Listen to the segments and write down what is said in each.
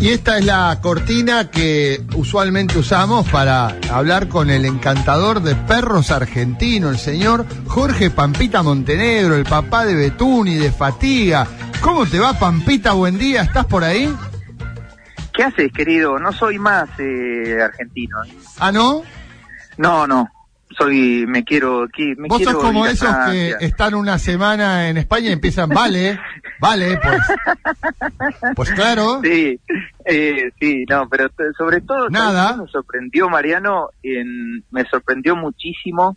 Y esta es la cortina que usualmente usamos para hablar con el encantador de perros argentino, el señor Jorge Pampita Montenegro, el papá de Betún y de Fatiga. ¿Cómo te va, Pampita? Buen día, ¿estás por ahí? ¿Qué haces, querido? No soy más eh, argentino. ¿eh? ¿Ah, no? No, no. Soy, me quiero, qui- me Vos quiero sos como a esos que están una semana en España y empiezan, vale, vale, pues. Pues claro. Sí, eh, sí, no, pero sobre todo ¿sabes Nada. Me sorprendió Mariano, en, me sorprendió muchísimo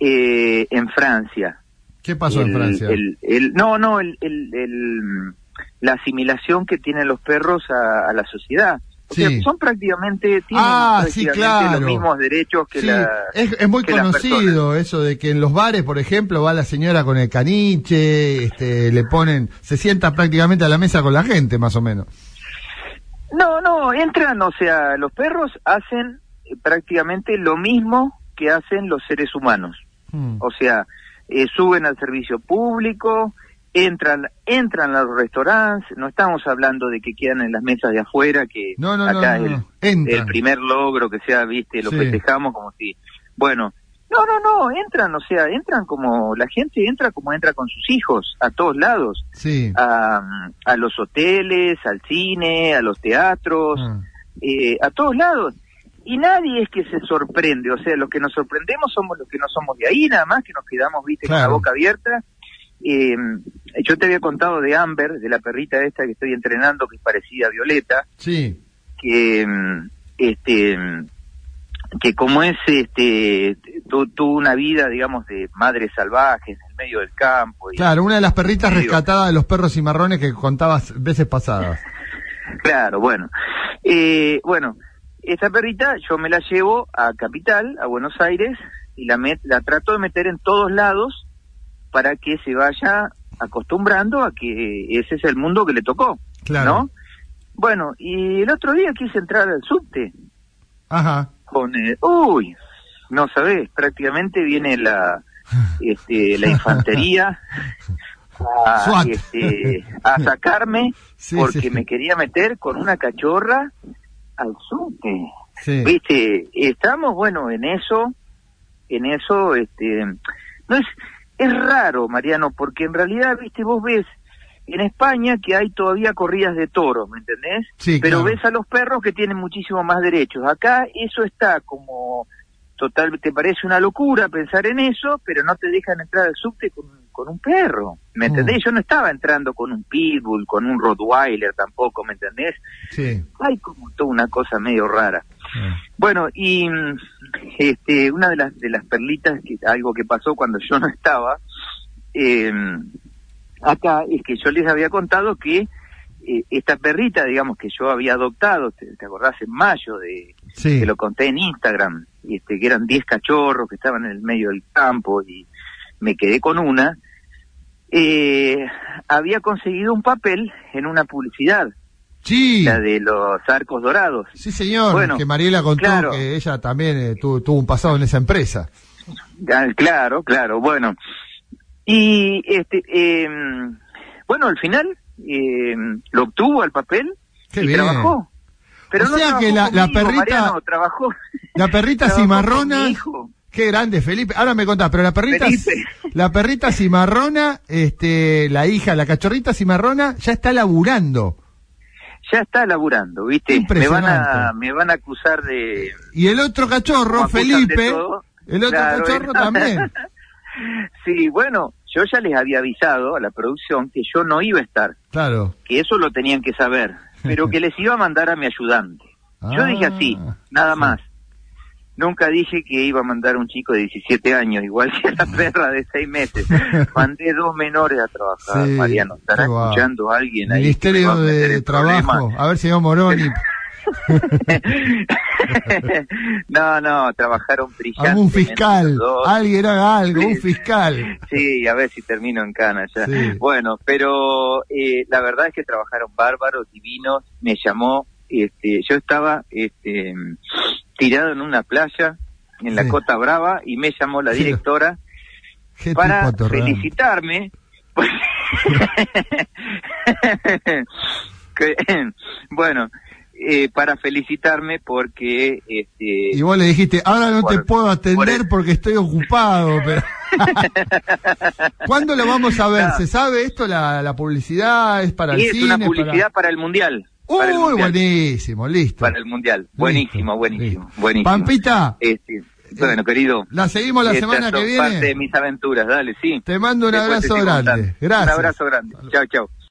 eh, en Francia. ¿Qué pasó en Francia? el- el- no, no, el, el- el- la asimilación que tienen los perros a, a la sociedad. O sea, son prácticamente, tienen Ah, sí, prácticamente claro. los mismos derechos que Sí, la... es, es muy que conocido eso de que en los bares, por ejemplo, va la señora con el caniche, este, le ponen, se sienta prácticamente a la mesa con la gente, más o menos. No, no, entran, o sea, los perros hacen eh, prácticamente lo mismo que hacen los seres humanos. Hmm. O sea, eh, suben al servicio público, entran, entran a los restaurantes, no estamos hablando de que quedan en las mesas de afuera, que No, no, acá no, el, primer logro que sea, viste, lo Sí. festejamos como si, bueno, no, no, no, entran, o sea, entran como, la gente entra como entra con sus hijos, a todos lados Sí. a, a los hoteles, al cine, a los teatros, Ah. eh, a todos lados. Y nadie es que se sorprende, o sea, los que nos sorprendemos somos los que no somos de ahí, nada más que nos quedamos, viste, con la boca abierta. Eh, yo te había contado de Amber, de la perrita esta que estoy entrenando, que es parecida a Violeta, Sí. que mm, este mm, que como es este tu- tuvo una vida digamos de madre salvaje en el medio del campo y, Claro, una de las perritas rescatadas de los perros cimarrones que contabas veces pasadas. Claro, bueno. Eh, bueno, esta perrita yo me la llevo a Capital, a Buenos Aires, y la, met- la trato de meter en todos lados para que se vaya acostumbrando a que ese es el mundo que le tocó, Claro. ¿no? Bueno, y el otro día quise entrar al subte Ajá. con... eh, uy, no sabés, prácticamente viene la, este, la infantería a, este, a sacarme Sí, porque sí. me quería meter con una cachorra al subte. Sí. Viste, estamos, bueno, en eso, en eso, este, no es, es raro, Mariano, porque en realidad, viste, vos ves en España que hay todavía corridas de toros, ¿me entendés? Sí, Pero claro. ves a los perros que tienen muchísimo más derechos. Acá eso está como total, te parece una locura pensar en eso, pero no te dejan entrar al subte con, con un perro, ¿me Mm. entendés? Yo no estaba entrando con un pitbull, con un rottweiler tampoco, ¿me entendés? Sí. Hay como toda una cosa medio rara. Bueno, y este, una de las de las perlitas, que, algo que pasó cuando yo no estaba, eh, acá es que yo les había contado que eh, esta perrita, digamos, que yo había adoptado, te, te acordás, en mayo, de Sí. que lo conté en Instagram, y este, que eran 10 cachorros que estaban en el medio del campo y me quedé con una, eh, había conseguido un papel en una publicidad, Sí. la de los arcos dorados. Sí, señor, Bueno, que Mariela contó claro. que ella también eh, tuvo, tuvo un pasado en esa empresa. Ah, Claro, claro, bueno. Y este, eh, bueno, al final eh, lo obtuvo al papel Qué y bien. trabajó. Pero O no sea que la- la conmigo, perrita- Mariano, trabajó. La perrita cimarrona, qué grande, Felipe. Ahora me contás, pero la perrita, Felipe. la perrita cimarrona, este, la hija, la cachorrita cimarrona, ya está laburando. Ya está laburando, ¿viste? Me van Impresionante. a me van a acusar de Y el otro cachorro, Felipe, el otro Claro, cachorro también. Sí, bueno, yo ya les había avisado a la producción que yo no iba a estar, Claro. que eso lo tenían que saber, pero que les iba a mandar a mi ayudante. Yo Ah, dije así, nada sí. más. Nunca dije que iba a mandar un chico de 17 años, igual que la perra de 6 meses. Mandé dos menores a trabajar, Sí, Mariano. ¿Estará escuchando alguien ahí? Ministerio a de Trabajo, a ver si vamos Moroni. no, no, trabajaron brillantes. Algún fiscal, alguien haga algo, Sí. un fiscal. Sí, a ver si termino en cana ya. Sí. Bueno, pero eh, la verdad es que trabajaron bárbaros, divinos. Me llamó, este, yo estaba este, tirado en una playa en la. Cota Brava y me llamó la directora para felicitarme. Que- bueno, eh, para felicitarme porque este, Y vos le dijiste, ahora no te puedo atender porque estoy ocupado. Pero... ¿Cuándo lo vamos a ver? ¿Se sabe esto? ¿La, la publicidad es para el es cine? una publicidad para, el mundial. el Uy, mundial, buenísimo, listo. para el mundial. Listo, Buenísimo, buenísimo, listo. buenísimo. Pampita, Este, bueno, querido. la seguimos la semana que viene. parte de mis aventuras, dale, sí. Te mando un Después abrazo grande. contando. Gracias. Un abrazo grande. Chao, chao.